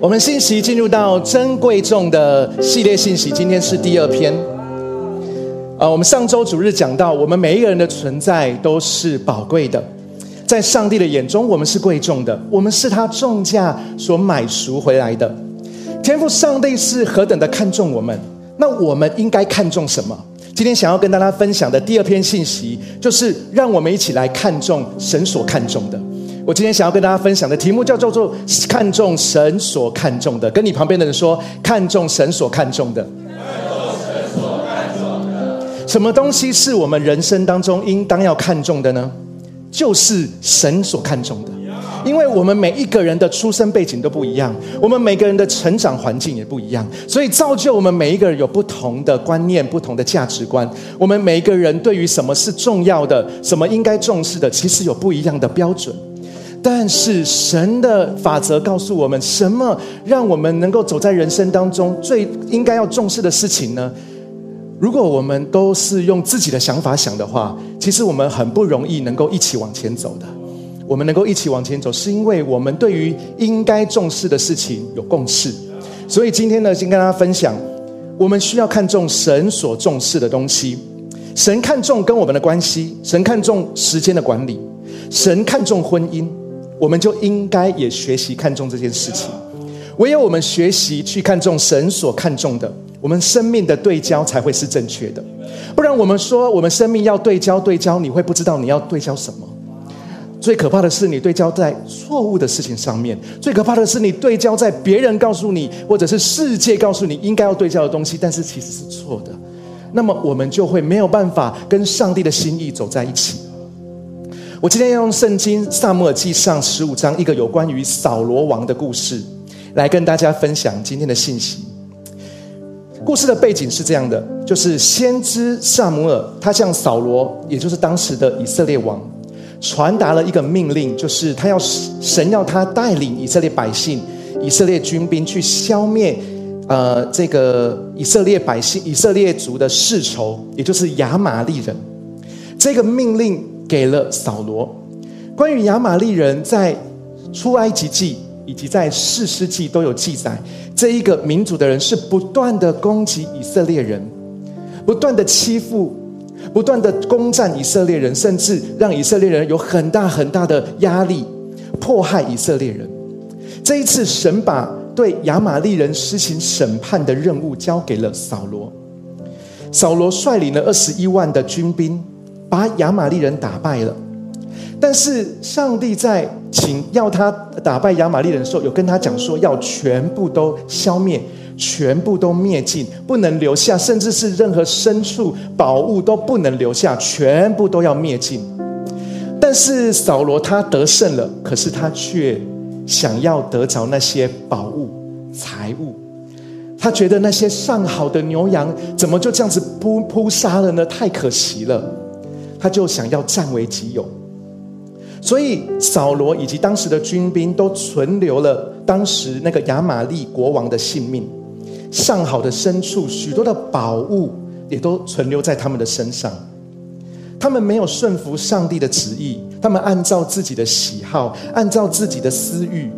我们信息进入到珍贵重的系列信息，今天是第二篇。啊，我们上周主日讲到，我们每一个人的存在都是宝贵的，在上帝的眼中，我们是贵重的，我们是他重价所买赎回来的。天赋上帝是何等的看重我们，那我们应该看重什么？今天想要跟大家分享的第二篇信息，就是让我们一起来看重神所看重的。我今天想要跟大家分享的题目叫做“做看重神所看重的”，跟你旁边的人说：“看重神所看重的。”什么东西是我们人生当中应当要看重的呢？就是神所看重的，因为我们每一个人的出生背景都不一样，我们每个人的成长环境也不一样，所以造就我们每一个人有不同的观念、不同的价值观。我们每一个人对于什么是重要的、什么应该重视的，其实有不一样的标准。但是神的法则告诉我们，什么让我们能够走在人生当中最应该要重视的事情呢？如果我们都是用自己的想法想的话，其实我们很不容易能够一起往前走的。我们能够一起往前走，是因为我们对于应该重视的事情有共识。所以今天呢，先跟大家分享，我们需要看重神所重视的东西。神看重跟我们的关系，神看重时间的管理，神看重婚姻。我们就应该也学习看重这件事情。唯有我们学习去看重神所看重的，我们生命的对焦才会是正确的。不然，我们说我们生命要对焦对焦，你会不知道你要对焦什么。最可怕的是你对焦在错误的事情上面；最可怕的是你对焦在别人告诉你，或者是世界告诉你应该要对焦的东西，但是其实是错的。那么我们就会没有办法跟上帝的心意走在一起。我今天要用圣经萨姆尔记上十五章一个有关于扫罗王的故事，来跟大家分享今天的信息。故事的背景是这样的：就是先知萨姆尔他向扫罗，也就是当时的以色列王，传达了一个命令，就是他要神要他带领以色列百姓、以色列军兵去消灭呃这个以色列百姓、以色列族的世仇，也就是亚玛利人。这个命令。给了扫罗。关于亚玛利人在出埃及记以及在士师记都有记载，这一个民族的人是不断的攻击以色列人，不断的欺负，不断的攻占以色列人，甚至让以色列人有很大很大的压力，迫害以色列人。这一次，神把对亚玛利人施行审判的任务交给了扫罗。扫罗率领了二十一万的军兵。把亚玛利人打败了，但是上帝在请要他打败亚玛利人的时候，有跟他讲说，要全部都消灭，全部都灭尽，不能留下，甚至是任何牲畜、宝物都不能留下，全部都要灭尽。但是扫罗他得胜了，可是他却想要得着那些宝物、财物，他觉得那些上好的牛羊怎么就这样子扑扑杀了呢？太可惜了。他就想要占为己有，所以扫罗以及当时的军兵都存留了当时那个亚玛利国王的性命，上好的牲畜、许多的宝物也都存留在他们的身上。他们没有顺服上帝的旨意，他们按照自己的喜好，按照自己的私欲，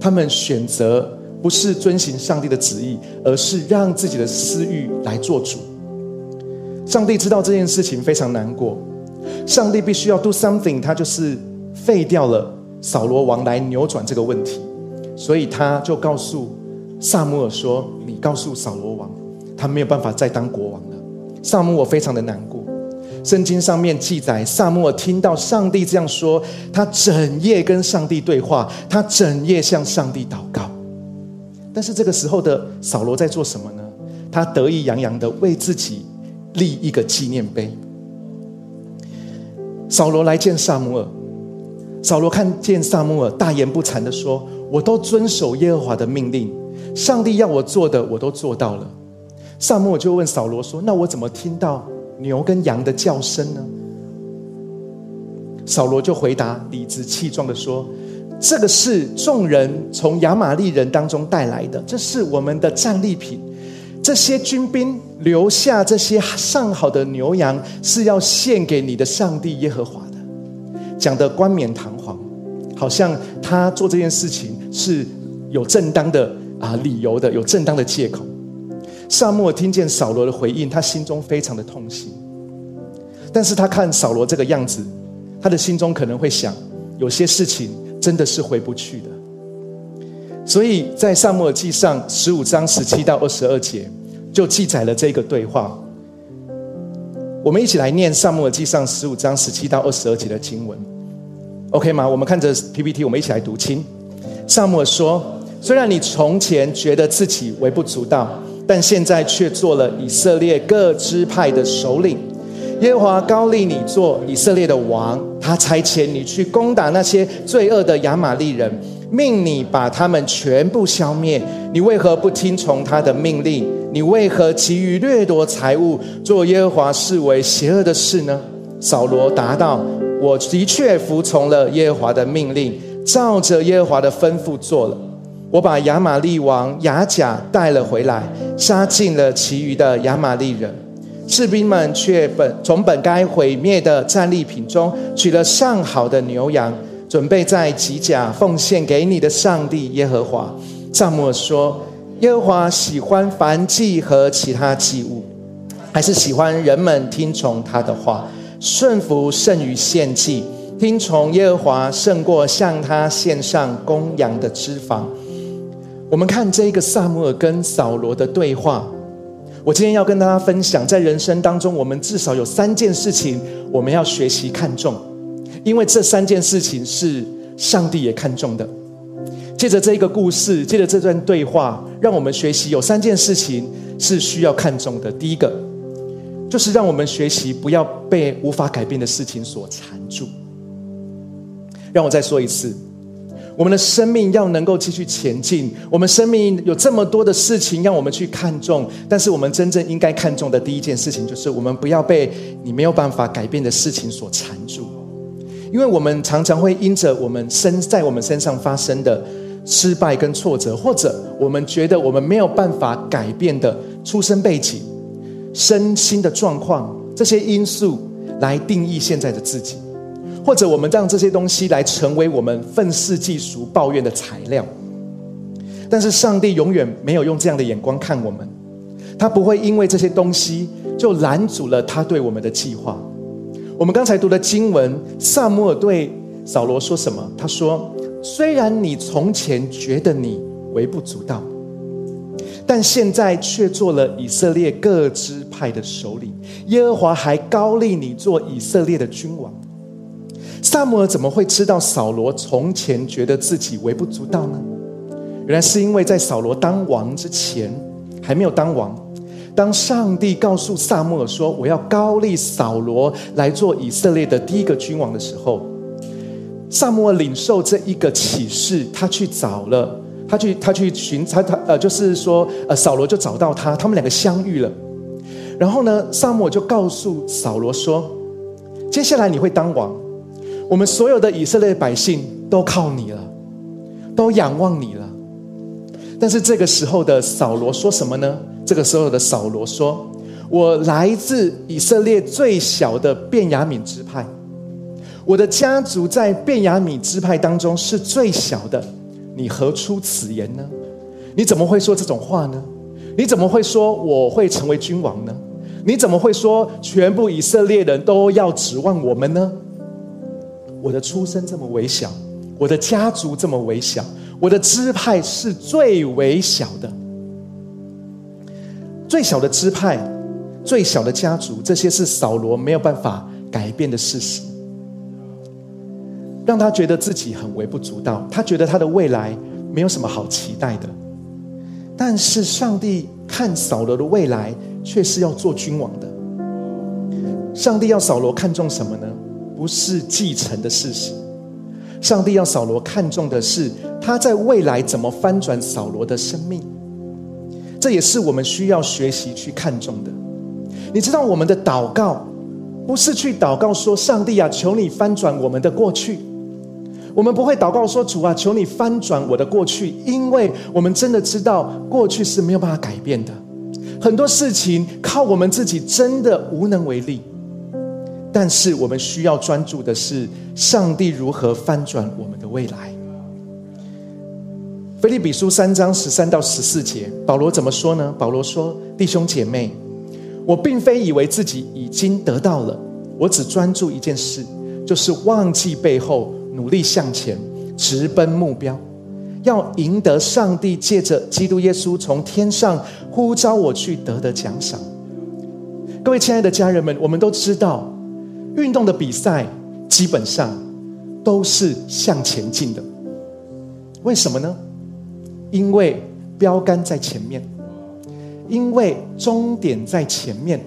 他们选择不是遵行上帝的旨意，而是让自己的私欲来做主。上帝知道这件事情非常难过。上帝必须要 do something，他就是废掉了扫罗王来扭转这个问题，所以他就告诉萨姆尔说：“你告诉扫罗王，他没有办法再当国王了。”萨姆尔非常的难过。圣经上面记载，萨姆尔听到上帝这样说，他整夜跟上帝对话，他整夜向上帝祷告。但是这个时候的扫罗在做什么呢？他得意洋洋的为自己立一个纪念碑。扫罗来见萨姆尔，扫罗看见萨姆尔，大言不惭的说：“我都遵守耶和华的命令，上帝要我做的，我都做到了。”萨姆尔就问扫罗说：“那我怎么听到牛跟羊的叫声呢？”扫罗就回答，理直气壮的说：“这个是众人从亚玛利人当中带来的，这是我们的战利品。”这些军兵留下这些上好的牛羊，是要献给你的上帝耶和华的，讲的冠冕堂皇，好像他做这件事情是有正当的啊理由的，有正当的借口。萨母听见扫罗的回应，他心中非常的痛心。但是他看扫罗这个样子，他的心中可能会想，有些事情真的是回不去的。所以在萨母尔记上十五章十七到二十二节，就记载了这个对话。我们一起来念萨母尔记上十五章十七到二十二节的经文，OK 吗？我们看着 PPT，我们一起来读清。萨母尔说：“虽然你从前觉得自己微不足道。”但现在却做了以色列各支派的首领，耶和华高立你做以色列的王，他差遣你去攻打那些罪恶的亚玛力人，命你把他们全部消灭。你为何不听从他的命令？你为何急于掠夺财物，做耶和华视为邪恶的事呢？扫罗答道：“我的确服从了耶和华的命令，照着耶和华的吩咐做了。”我把亚玛利王雅甲带了回来，杀尽了其余的亚玛利人，士兵们却本从本该毁灭的战利品中取了上好的牛羊，准备在吉甲奉献给你的上帝耶和华。萨母尔说：“耶和华喜欢燔祭和其他祭物，还是喜欢人们听从他的话，顺服胜于献祭，听从耶和华胜过向他献上公羊的脂肪。”我们看这个萨姆尔跟扫罗的对话。我今天要跟大家分享，在人生当中，我们至少有三件事情我们要学习看重，因为这三件事情是上帝也看重的。借着这一个故事，借着这段对话，让我们学习有三件事情是需要看重的。第一个，就是让我们学习不要被无法改变的事情所缠住。让我再说一次。我们的生命要能够继续前进，我们生命有这么多的事情让我们去看重，但是我们真正应该看重的第一件事情，就是我们不要被你没有办法改变的事情所缠住，因为我们常常会因着我们身在我们身上发生的失败跟挫折，或者我们觉得我们没有办法改变的出生背景、身心的状况这些因素，来定义现在的自己。或者我们让这些东西来成为我们愤世嫉俗、抱怨的材料，但是上帝永远没有用这样的眼光看我们，他不会因为这些东西就拦阻了他对我们的计划。我们刚才读的经文，萨姆尔对扫罗说什么？他说：“虽然你从前觉得你微不足道，但现在却做了以色列各支派的首领，耶和华还高立你做以色列的君王。”萨姆尔怎么会知道扫罗从前觉得自己微不足道呢？原来是因为在扫罗当王之前，还没有当王。当上帝告诉萨姆尔说：“我要高利扫罗来做以色列的第一个君王”的时候，萨姆尔领受这一个启示，他去找了，他去他去寻他他呃，就是说呃，扫罗就找到他，他们两个相遇了。然后呢，萨姆尔就告诉扫罗说：“接下来你会当王。”我们所有的以色列百姓都靠你了，都仰望你了。但是这个时候的扫罗说什么呢？这个时候的扫罗说：“我来自以色列最小的便雅悯支派，我的家族在便雅悯支派当中是最小的。你何出此言呢？你怎么会说这种话呢？你怎么会说我会成为君王呢？你怎么会说全部以色列人都要指望我们呢？”我的出身这么微小，我的家族这么微小，我的支派是最微小的，最小的支派，最小的家族，这些是扫罗没有办法改变的事实，让他觉得自己很微不足道，他觉得他的未来没有什么好期待的。但是上帝看扫罗的未来，却是要做君王的。上帝要扫罗看重什么呢？不是继承的事实，上帝要扫罗看重的是他在未来怎么翻转扫罗的生命，这也是我们需要学习去看重的。你知道，我们的祷告不是去祷告说：“上帝啊，求你翻转我们的过去。”我们不会祷告说：“主啊，求你翻转我的过去。”因为我们真的知道过去是没有办法改变的，很多事情靠我们自己真的无能为力。但是我们需要专注的是，上帝如何翻转我们的未来。菲利比书三章十三到十四节，保罗怎么说呢？保罗说：“弟兄姐妹，我并非以为自己已经得到了，我只专注一件事，就是忘记背后，努力向前，直奔目标，要赢得上帝借着基督耶稣从天上呼召我去得的奖赏。”各位亲爱的家人们，我们都知道，运动的比赛基本上都是向前进的。为什么呢？因为标杆在前面，因为终点在前面，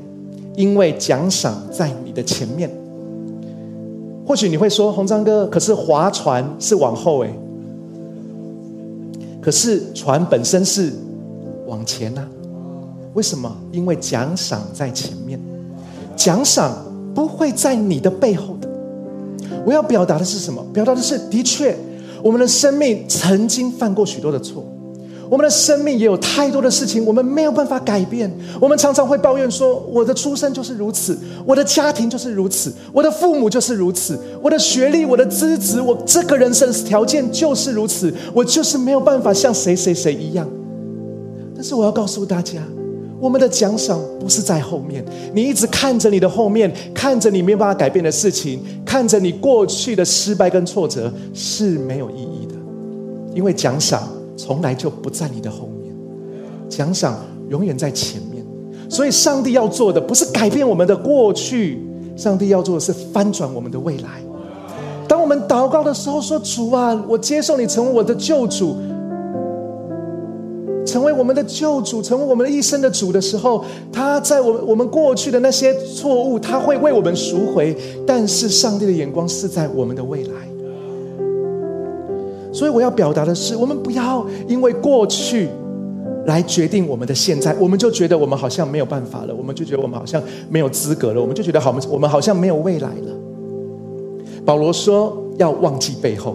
因为奖赏在你的前面。或许你会说，红章哥，可是划船是往后诶，可是船本身是往前呐？为什么？因为奖赏在前面，奖赏不会在你的背后的。我要表达的是什么？表达的是，的确，我们的生命曾经犯过许多的错。我们的生命也有太多的事情，我们没有办法改变。我们常常会抱怨说：“我的出生就是如此，我的家庭就是如此，我的父母就是如此，我的学历、我的资质，我这个人生条件就是如此，我就是没有办法像谁谁谁一样。”但是我要告诉大家，我们的奖赏不是在后面。你一直看着你的后面，看着你没有办法改变的事情，看着你过去的失败跟挫折是没有意义的，因为奖赏。从来就不在你的后面，奖赏永远在前面。所以，上帝要做的不是改变我们的过去，上帝要做的是翻转我们的未来。当我们祷告的时候，说：“主啊，我接受你成为我的救主，成为我们的救主，成为我们的一生的主的时候，他在我们我们过去的那些错误，他会为我们赎回。但是，上帝的眼光是在我们的未来。”所以我要表达的是，我们不要因为过去来决定我们的现在，我们就觉得我们好像没有办法了，我们就觉得我们好像没有资格了，我们就觉得好，我们好像没有未来了。保罗说要忘记背后，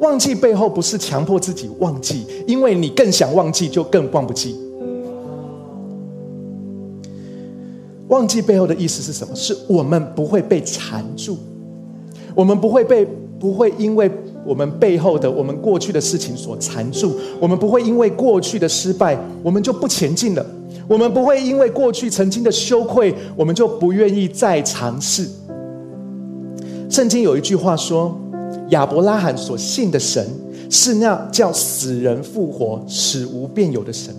忘记背后不是强迫自己忘记，因为你更想忘记，就更忘不记。忘记背后的意思是什么？是我们不会被缠住，我们不会被，不会因为。我们背后的我们过去的事情所缠住，我们不会因为过去的失败，我们就不前进了；我们不会因为过去曾经的羞愧，我们就不愿意再尝试。圣经有一句话说：“亚伯拉罕所信的神是那叫死人复活、死无变有的神。”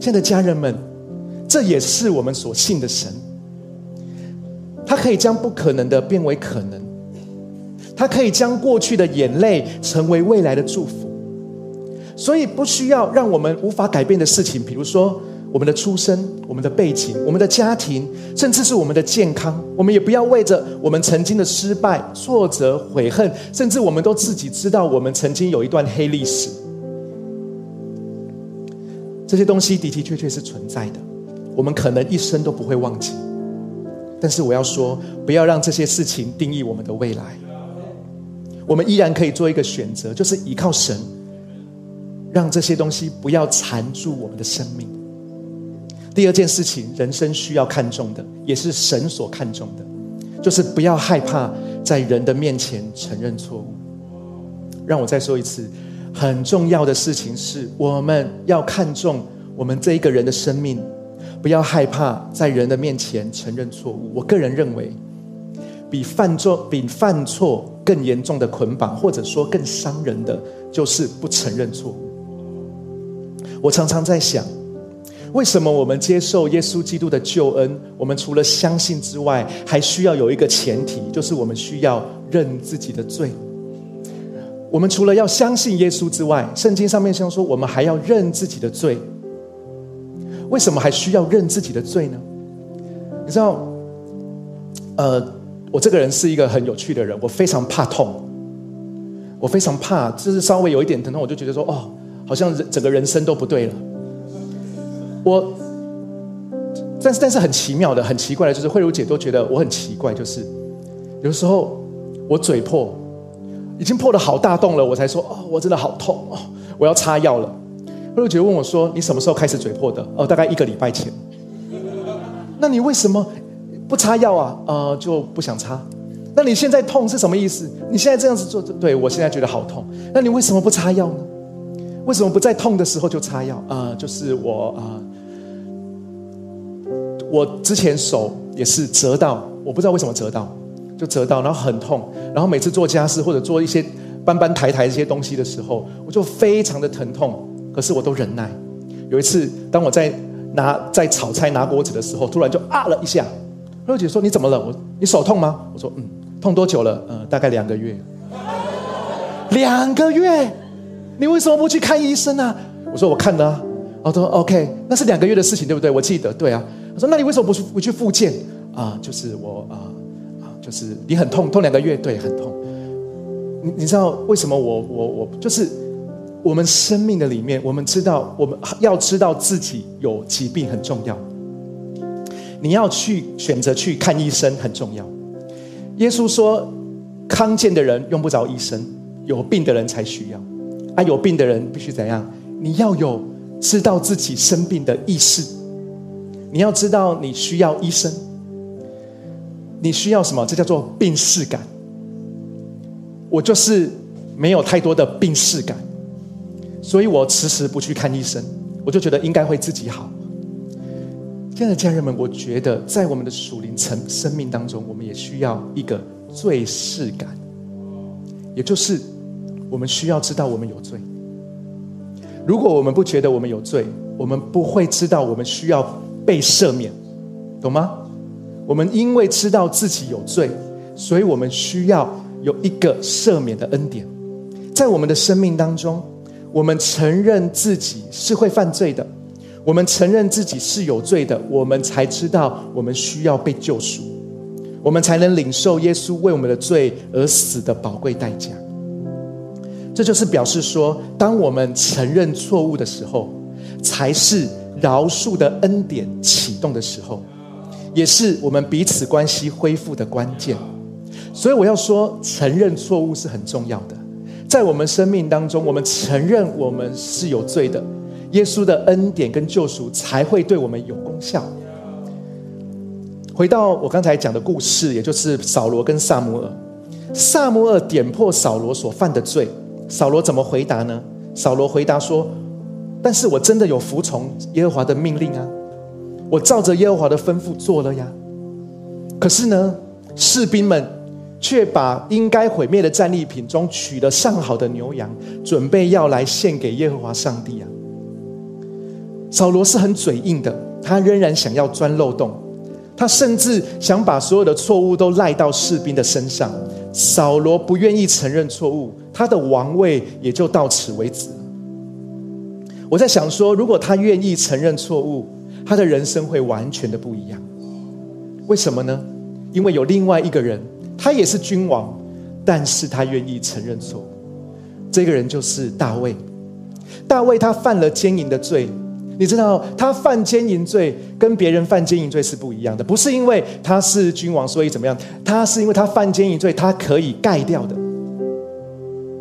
亲爱的家人们，这也是我们所信的神，他可以将不可能的变为可能。他可以将过去的眼泪成为未来的祝福，所以不需要让我们无法改变的事情，比如说我们的出身、我们的背景、我们的家庭，甚至是我们的健康，我们也不要为着我们曾经的失败、挫折、悔恨，甚至我们都自己知道我们曾经有一段黑历史，这些东西的的确确是存在的，我们可能一生都不会忘记。但是我要说，不要让这些事情定义我们的未来。我们依然可以做一个选择，就是依靠神，让这些东西不要缠住我们的生命。第二件事情，人生需要看重的，也是神所看重的，就是不要害怕在人的面前承认错误。让我再说一次，很重要的事情是，我们要看重我们这一个人的生命，不要害怕在人的面前承认错误。我个人认为。比犯错比犯错更严重的捆绑，或者说更伤人的，就是不承认错误。我常常在想，为什么我们接受耶稣基督的救恩，我们除了相信之外，还需要有一个前提，就是我们需要认自己的罪。我们除了要相信耶稣之外，圣经上面像说，我们还要认自己的罪。为什么还需要认自己的罪呢？你知道，呃。我这个人是一个很有趣的人，我非常怕痛，我非常怕，就是稍微有一点疼痛，我就觉得说，哦，好像整个人生都不对了。我，但是但是很奇妙的，很奇怪的，就是慧茹姐都觉得我很奇怪，就是有时候我嘴破，已经破了好大洞了，我才说，哦，我真的好痛哦，我要擦药了。慧茹姐问我说，你什么时候开始嘴破的？哦，大概一个礼拜前。那你为什么？不擦药啊，呃，就不想擦。那你现在痛是什么意思？你现在这样子做，对我现在觉得好痛。那你为什么不擦药呢？为什么不在痛的时候就擦药？啊，就是我啊，我之前手也是折到，我不知道为什么折到，就折到，然后很痛，然后每次做家事或者做一些搬搬抬抬这些东西的时候，我就非常的疼痛，可是我都忍耐。有一次，当我在拿在炒菜拿锅子的时候，突然就啊了一下。二姐说：“你怎么了？我你手痛吗？”我说：“嗯，痛多久了？呃，大概两个月。两个月，你为什么不去看医生呢？”我说：“我看了。”我说：“OK，那是两个月的事情，对不对？我记得，对啊。”他说：“那你为什么不去不去复健？”啊，就是我啊啊，就是你很痛，痛两个月，对，很痛。你你知道为什么我我我就是我们生命的里面，我们知道我们要知道自己有疾病很重要。你要去选择去看医生很重要。耶稣说，康健的人用不着医生，有病的人才需要。啊，有病的人必须怎样？你要有知道自己生病的意识。你要知道你需要医生。你需要什么？这叫做病视感。我就是没有太多的病视感，所以我迟迟不去看医生。我就觉得应该会自己好。亲爱的家人们，我觉得在我们的属灵层生命当中，我们也需要一个罪视感，也就是我们需要知道我们有罪。如果我们不觉得我们有罪，我们不会知道我们需要被赦免，懂吗？我们因为知道自己有罪，所以我们需要有一个赦免的恩典，在我们的生命当中，我们承认自己是会犯罪的。我们承认自己是有罪的，我们才知道我们需要被救赎，我们才能领受耶稣为我们的罪而死的宝贵代价。这就是表示说，当我们承认错误的时候，才是饶恕的恩典启动的时候，也是我们彼此关系恢复的关键。所以我要说，承认错误是很重要的。在我们生命当中，我们承认我们是有罪的。耶稣的恩典跟救赎才会对我们有功效。回到我刚才讲的故事，也就是扫罗跟萨摩尔。萨摩尔点破扫罗所犯的罪，扫罗怎么回答呢？扫罗回答说：“但是我真的有服从耶和华的命令啊，我照着耶和华的吩咐做了呀。可是呢，士兵们却把应该毁灭的战利品中取了上好的牛羊，准备要来献给耶和华上帝啊。”扫罗是很嘴硬的，他仍然想要钻漏洞，他甚至想把所有的错误都赖到士兵的身上。扫罗不愿意承认错误，他的王位也就到此为止。我在想说，如果他愿意承认错误，他的人生会完全的不一样。为什么呢？因为有另外一个人，他也是君王，但是他愿意承认错误。这个人就是大卫。大卫他犯了奸淫的罪。你知道他犯奸淫罪跟别人犯奸淫罪是不一样的，不是因为他是君王所以怎么样，他是因为他犯奸淫罪，他可以盖掉的。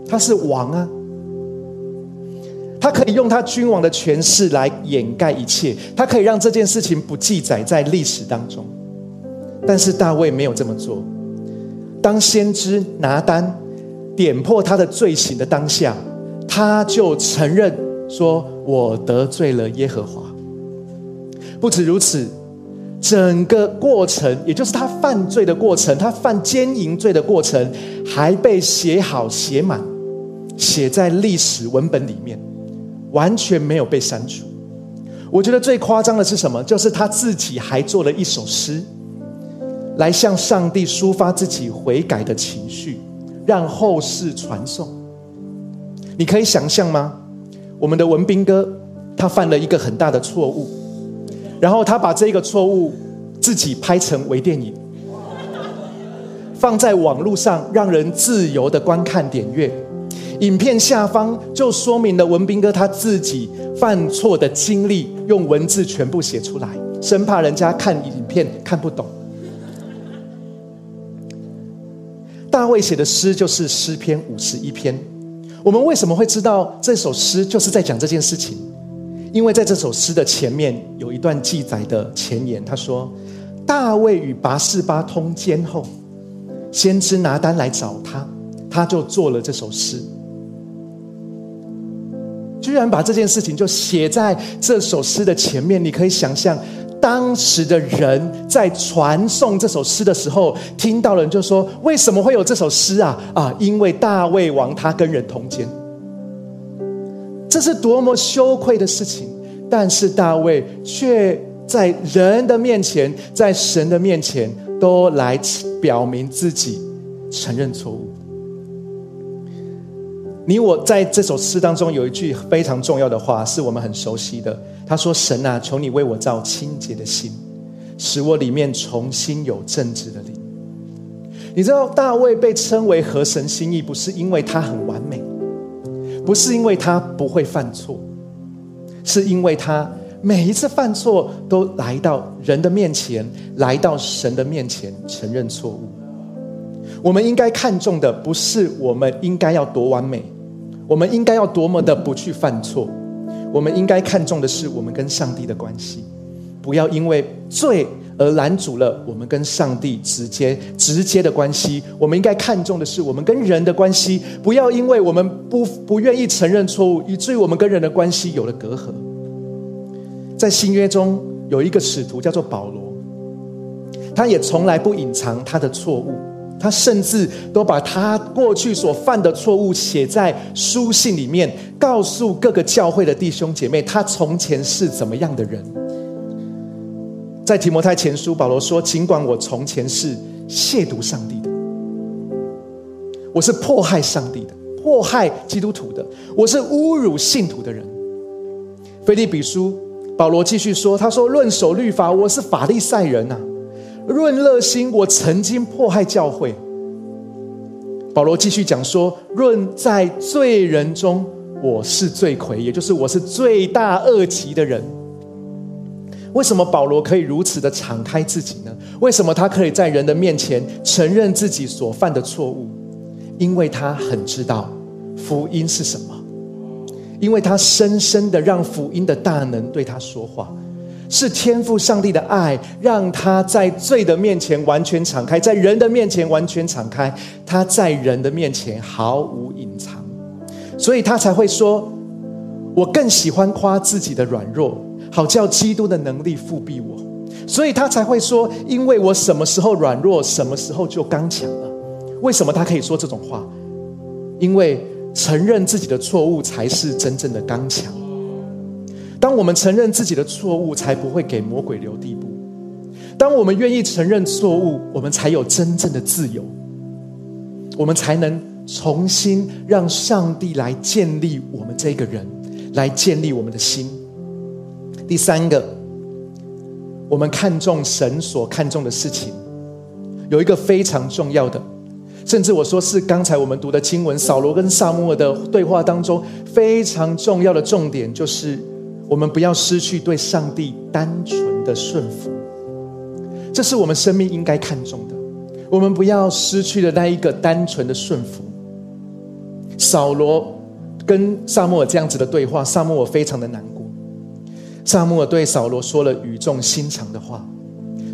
他是王啊，他可以用他君王的权势来掩盖一切，他可以让这件事情不记载在历史当中。但是大卫没有这么做。当先知拿单点破他的罪行的当下，他就承认说。我得罪了耶和华。不止如此，整个过程，也就是他犯罪的过程，他犯奸淫罪的过程，还被写好写满，写在历史文本里面，完全没有被删除。我觉得最夸张的是什么？就是他自己还做了一首诗，来向上帝抒发自己悔改的情绪，让后世传颂。你可以想象吗？我们的文斌哥，他犯了一个很大的错误，然后他把这个错误自己拍成微电影，放在网络上，让人自由的观看点阅。影片下方就说明了文斌哥他自己犯错的经历，用文字全部写出来，生怕人家看影片看不懂。大卫写的诗就是诗篇五十一篇。我们为什么会知道这首诗就是在讲这件事情？因为在这首诗的前面有一段记载的前言，他说：“大卫与拔示巴通奸后，先知拿单来找他，他就做了这首诗。”居然把这件事情就写在这首诗的前面。你可以想象，当时的人在传颂这首诗的时候，听到人就说：“为什么会有这首诗啊？啊，因为大卫王他跟人同奸，这是多么羞愧的事情！但是大卫却在人的面前，在神的面前，都来表明自己，承认错误。”你我在这首诗当中有一句非常重要的话，是我们很熟悉的。他说：“神啊，求你为我造清洁的心，使我里面重新有正直的灵。”你知道大卫被称为合神心意，不是因为他很完美，不是因为他不会犯错，是因为他每一次犯错都来到人的面前，来到神的面前承认错误。我们应该看重的不是我们应该要多完美。我们应该要多么的不去犯错？我们应该看重的是我们跟上帝的关系，不要因为罪而拦阻了我们跟上帝直接直接的关系。我们应该看重的是我们跟人的关系，不要因为我们不不愿意承认错误，以至于我们跟人的关系有了隔阂。在新约中有一个使徒叫做保罗，他也从来不隐藏他的错误。他甚至都把他过去所犯的错误写在书信里面，告诉各个教会的弟兄姐妹，他从前是怎么样的人。在提摩太前书，保罗说：“尽管我从前是亵渎上帝的，我是迫害上帝的，迫害基督徒的，我是侮辱信徒的人。”菲利比书，保罗继续说：“他说论守律法，我是法利赛人呐。”论热心，我曾经迫害教会。保罗继续讲说：论在罪人中，我是罪魁，也就是我是罪大恶极的人。为什么保罗可以如此的敞开自己呢？为什么他可以在人的面前承认自己所犯的错误？因为他很知道福音是什么，因为他深深的让福音的大能对他说话。是天赋上帝的爱，让他在罪的面前完全敞开，在人的面前完全敞开，他在人的面前毫无隐藏，所以他才会说：“我更喜欢夸自己的软弱，好叫基督的能力复庇我。”所以他才会说：“因为我什么时候软弱，什么时候就刚强了。”为什么他可以说这种话？因为承认自己的错误才是真正的刚强。当我们承认自己的错误，才不会给魔鬼留地步。当我们愿意承认错误，我们才有真正的自由，我们才能重新让上帝来建立我们这个人，来建立我们的心。第三个，我们看重神所看重的事情，有一个非常重要的，甚至我说是刚才我们读的经文，扫罗跟萨摩尔的对话当中非常重要的重点，就是。我们不要失去对上帝单纯的顺服，这是我们生命应该看重的。我们不要失去了那一个单纯的顺服。扫罗跟萨摩尔这样子的对话，萨摩尔非常的难过。萨摩尔对扫罗说了语重心长的话，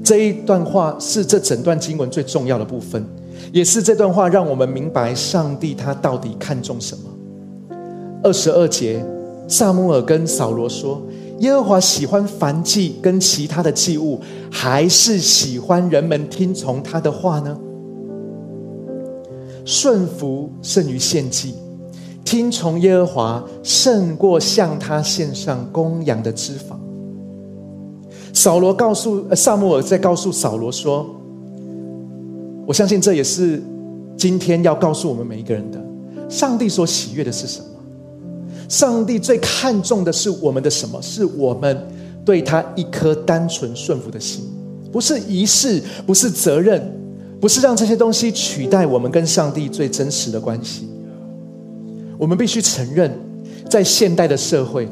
这一段话是这整段经文最重要的部分，也是这段话让我们明白上帝他到底看重什么。二十二节。萨姆尔跟扫罗说：“耶和华喜欢燔祭跟其他的祭物，还是喜欢人们听从他的话呢？顺服胜于献祭，听从耶和华胜过向他献上公羊的脂肪。”扫罗告诉萨姆尔，在告诉扫罗说：“我相信这也是今天要告诉我们每一个人的，上帝所喜悦的是什么？”上帝最看重的是我们的什么？是我们对他一颗单纯顺服的心，不是仪式，不是责任，不是让这些东西取代我们跟上帝最真实的关系。我们必须承认，在现代的社会，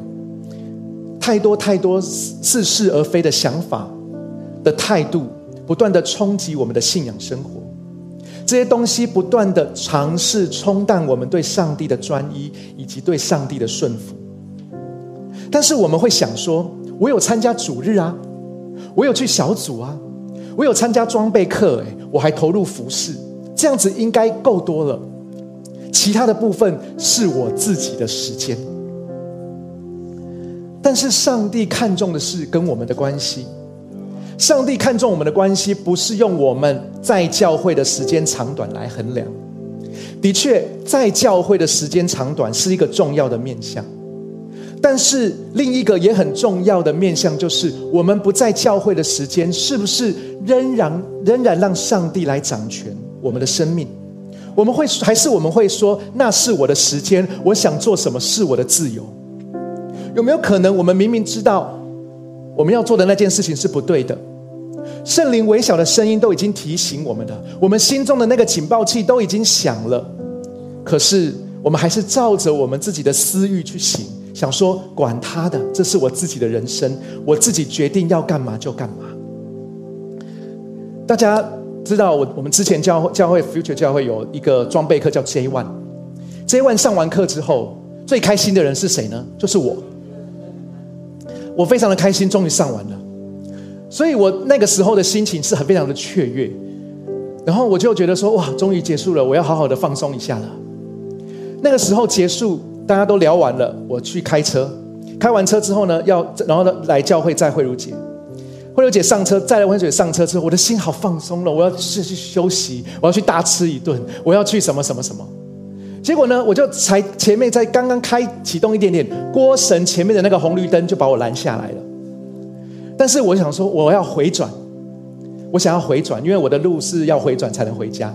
太多太多似是而非的想法的态度，不断的冲击我们的信仰生活。这些东西不断的尝试冲淡我们对上帝的专一以及对上帝的顺服，但是我们会想说：我有参加主日啊，我有去小组啊，我有参加装备课，哎，我还投入服饰，这样子应该够多了。其他的部分是我自己的时间。但是上帝看重的是跟我们的关系。上帝看重我们的关系，不是用我们在教会的时间长短来衡量。的确，在教会的时间长短是一个重要的面向，但是另一个也很重要的面向，就是我们不在教会的时间，是不是仍然仍然让上帝来掌权我们的生命？我们会还是我们会说，那是我的时间，我想做什么是我的自由？有没有可能，我们明明知道我们要做的那件事情是不对的？圣灵微小的声音都已经提醒我们了，我们心中的那个警报器都已经响了，可是我们还是照着我们自己的私欲去行，想说管他的，这是我自己的人生，我自己决定要干嘛就干嘛。大家知道，我我们之前教教会 Future 教会有一个装备课叫 J One，J One 上完课之后，最开心的人是谁呢？就是我，我非常的开心，终于上完了。所以我那个时候的心情是很非常的雀跃，然后我就觉得说哇，终于结束了，我要好好的放松一下了。那个时候结束，大家都聊完了，我去开车，开完车之后呢，要然后呢来教会载慧茹姐，慧茹姐上车载了慧茹姐上车之后，我的心好放松了，我要去去休息，我要去大吃一顿，我要去什么什么什么。结果呢，我就才前面在刚刚开启动一点点，郭神前面的那个红绿灯就把我拦下来了。但是我想说，我要回转，我想要回转，因为我的路是要回转才能回家，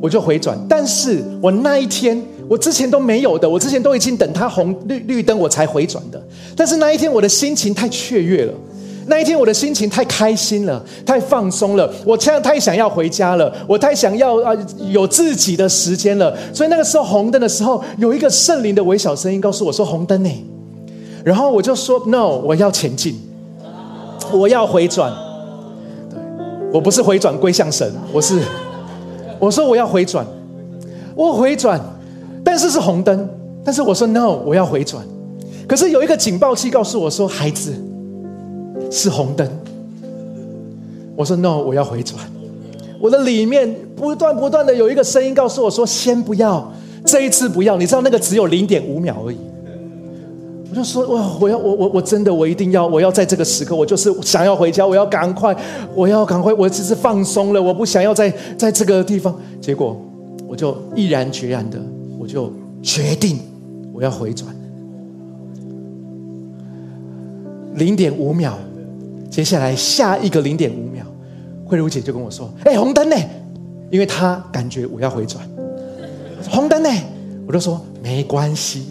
我就回转。但是我那一天，我之前都没有的，我之前都已经等他红绿绿灯我才回转的。但是那一天我的心情太雀跃了，那一天我的心情太开心了，太放松了，我现在太想要回家了，我太想要啊有自己的时间了。所以那个时候红灯的时候，有一个圣灵的微小声音告诉我说：“红灯呢？”然后我就说：“No，我要前进。”我要回转，对我不是回转归向神，我是我说我要回转，我回转，但是是红灯，但是我说 no，我要回转，可是有一个警报器告诉我说孩子是红灯，我说 no，我要回转，我的里面不断不断的有一个声音告诉我说先不要，这一次不要，你知道那个只有零点五秒而已。我就说哇，我要我我我真的我一定要我要在这个时刻，我就是想要回家，我要赶快，我要赶快，我只是放松了，我不想要在在这个地方。结果我就毅然决然的，我就决定我要回转。零点五秒，接下来下一个零点五秒，慧茹姐就跟我说：“哎，红灯呢？”因为她感觉我要回转，红灯呢，我就说没关系。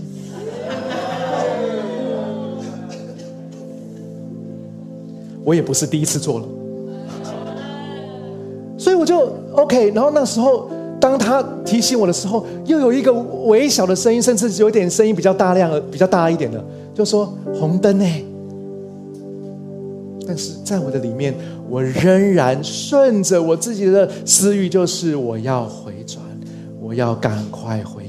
我也不是第一次做了，所以我就 OK。然后那时候，当他提醒我的时候，又有一个微小的声音，甚至有点声音比较大量、比较大一点的，就说：“红灯呢？”但是在我的里面，我仍然顺着我自己的私欲，就是我要回转，我要赶快回。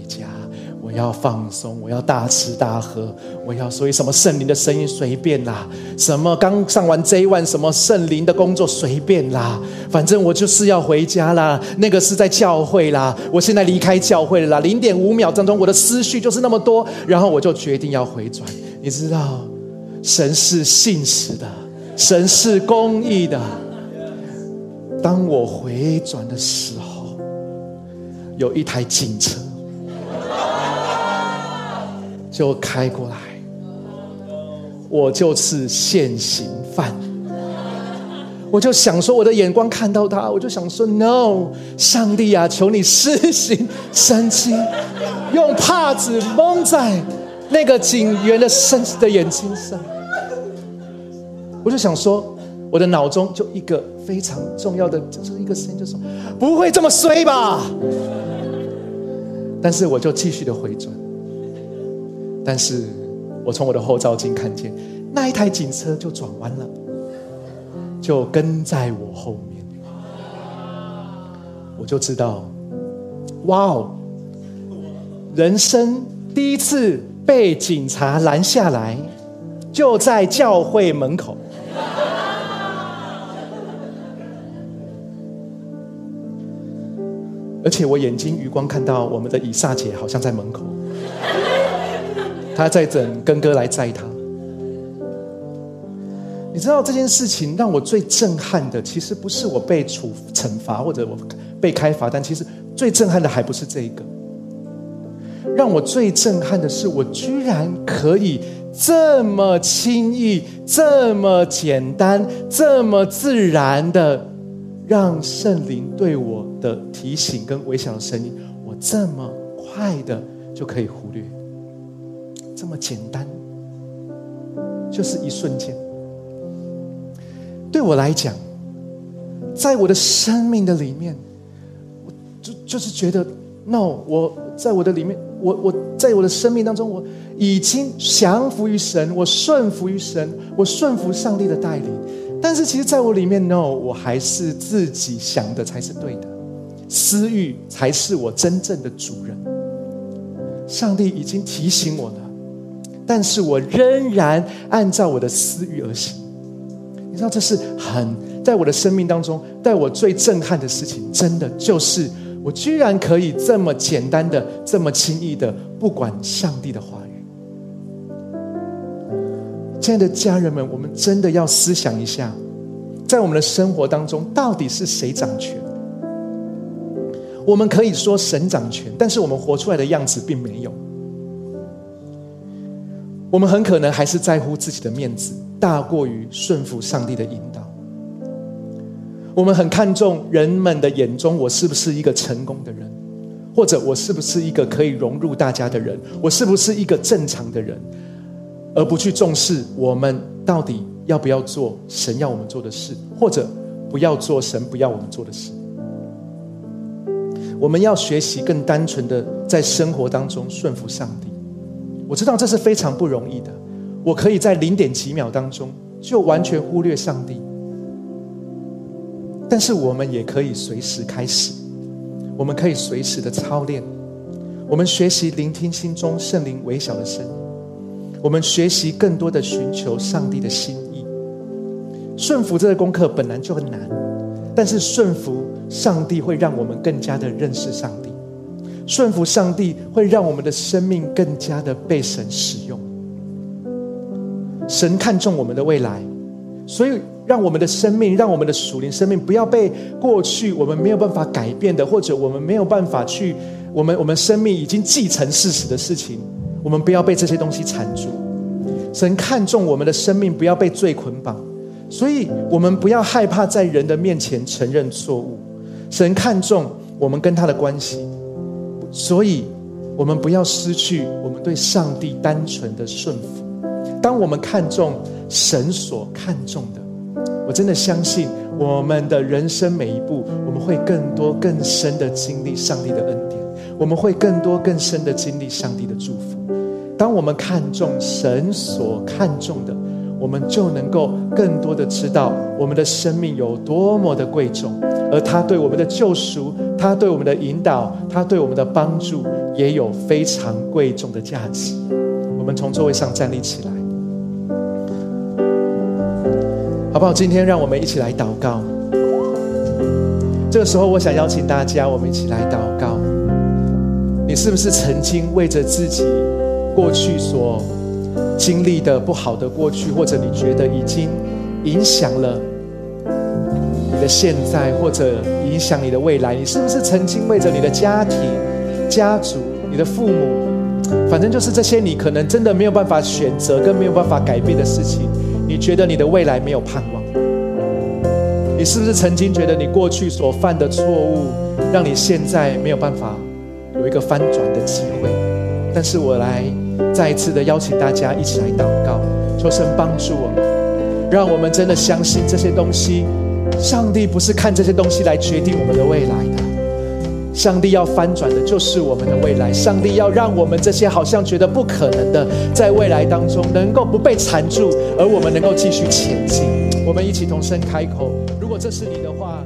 要放松，我要大吃大喝，我要所以什么圣灵的声音随便啦，什么刚上完 J one 什么圣灵的工作随便啦，反正我就是要回家啦。那个是在教会啦，我现在离开教会了啦。零点五秒当中，我的思绪就是那么多，然后我就决定要回转。你知道，神是信实的，神是公义的。当我回转的时候，有一台警车。就开过来，我就是现行犯。我就想说，我的眼光看到他，我就想说，No，上帝啊，求你施行神迹，用帕子蒙在那个警员的身子的眼睛上。我就想说，我的脑中就一个非常重要的，就是一个声音，就说不会这么衰吧？但是我就继续的回转。但是我从我的后照镜看见，那一台警车就转弯了，就跟在我后面，我就知道，哇哦，人生第一次被警察拦下来，就在教会门口，而且我眼睛余光看到我们的以撒姐好像在门口。他在等根哥来载他，你知道这件事情让我最震撼的，其实不是我被处惩罚或者我被开罚单，其实最震撼的还不是这个。让我最震撼的是，我居然可以这么轻易、这么简单、这么自然的，让圣灵对我的提醒跟微小的声音，我这么快的就可以忽略，这么简单，就是一瞬间。对我来讲，在我的生命的里面，我就就是觉得，no，我在我的里面。我我在我的生命当中，我已经降服于神，我顺服于神，我顺服上帝的带领。但是，其实在我里面，no，我还是自己想的才是对的，私欲才是我真正的主人。上帝已经提醒我了，但是我仍然按照我的私欲而行。你知道，这是很在我的生命当中，在我最震撼的事情，真的就是。我居然可以这么简单的、这么轻易的不管上帝的话语。亲爱的家人们，我们真的要思想一下，在我们的生活当中，到底是谁掌权？我们可以说神掌权，但是我们活出来的样子并没有。我们很可能还是在乎自己的面子，大过于顺服上帝的引导。我们很看重人们的眼中，我是不是一个成功的人，或者我是不是一个可以融入大家的人，我是不是一个正常的人，而不去重视我们到底要不要做神要我们做的事，或者不要做神不要我们做的事。我们要学习更单纯的在生活当中顺服上帝。我知道这是非常不容易的，我可以在零点几秒当中就完全忽略上帝。但是我们也可以随时开始，我们可以随时的操练，我们学习聆听心中圣灵微小的声音，我们学习更多的寻求上帝的心意。顺服这个功课本来就很难，但是顺服上帝会让我们更加的认识上帝，顺服上帝会让我们的生命更加的被神使用。神看重我们的未来，所以。让我们的生命，让我们的属灵生命，不要被过去我们没有办法改变的，或者我们没有办法去，我们我们生命已经继承事实的事情，我们不要被这些东西缠住。神看重我们的生命，不要被罪捆绑，所以我们不要害怕在人的面前承认错误。神看重我们跟他的关系，所以我们不要失去我们对上帝单纯的顺服。当我们看重神所看重的。我真的相信，我们的人生每一步，我们会更多更深的经历上帝的恩典，我们会更多更深的经历上帝的祝福。当我们看重神所看重的，我们就能够更多的知道我们的生命有多么的贵重，而他对我们的救赎，他对我们的引导，他对我们的帮助，也有非常贵重的价值。我们从座位上站立起来。好不好？今天让我们一起来祷告。这个时候，我想邀请大家，我们一起来祷告。你是不是曾经为着自己过去所经历的不好的过去，或者你觉得已经影响了你的现在，或者影响你的未来？你是不是曾经为着你的家庭、家族、你的父母，反正就是这些，你可能真的没有办法选择，跟没有办法改变的事情？你觉得你的未来没有盼望？你是不是曾经觉得你过去所犯的错误，让你现在没有办法有一个翻转的机会？但是我来再一次的邀请大家一起来祷告，求神帮助我们，让我们真的相信这些东西。上帝不是看这些东西来决定我们的未来的。上帝要翻转的就是我们的未来。上帝要让我们这些好像觉得不可能的，在未来当中能够不被缠住，而我们能够继续前进。我们一起同声开口：如果这是你的话。